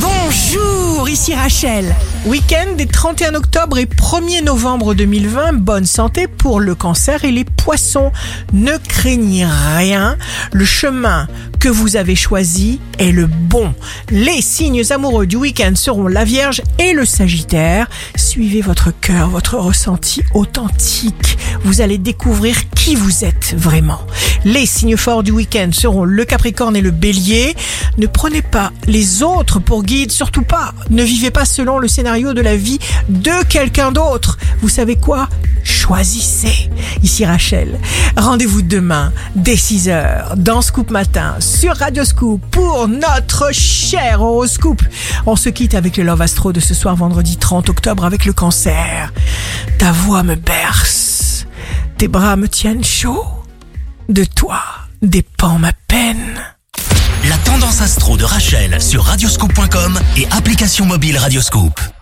Bonjour, ici Rachel. Week-end des 31 octobre et 1er novembre 2020, bonne santé pour le cancer et les poissons. Ne craignez rien, le chemin que vous avez choisi est le bon. Les signes amoureux du week-end seront la Vierge et le Sagittaire. Suivez votre cœur, votre ressenti authentique. Vous allez découvrir qui vous êtes vraiment. Les signes forts du week-end seront le Capricorne et le Bélier. Ne prenez pas les autres pour guide, surtout pas. Ne vivez pas selon le scénario de la vie de quelqu'un d'autre. Vous savez quoi? Choisissez. Ici Rachel. Rendez-vous demain dès 6h dans Scoop Matin sur Radio Scoop pour notre cher horoscope. On se quitte avec le Love Astro de ce soir vendredi 30 octobre avec le cancer. Ta voix me berce. Tes bras me tiennent chaud. De toi dépend ma peine. La tendance astro de Rachel sur radioscope.com et application mobile Radioscope.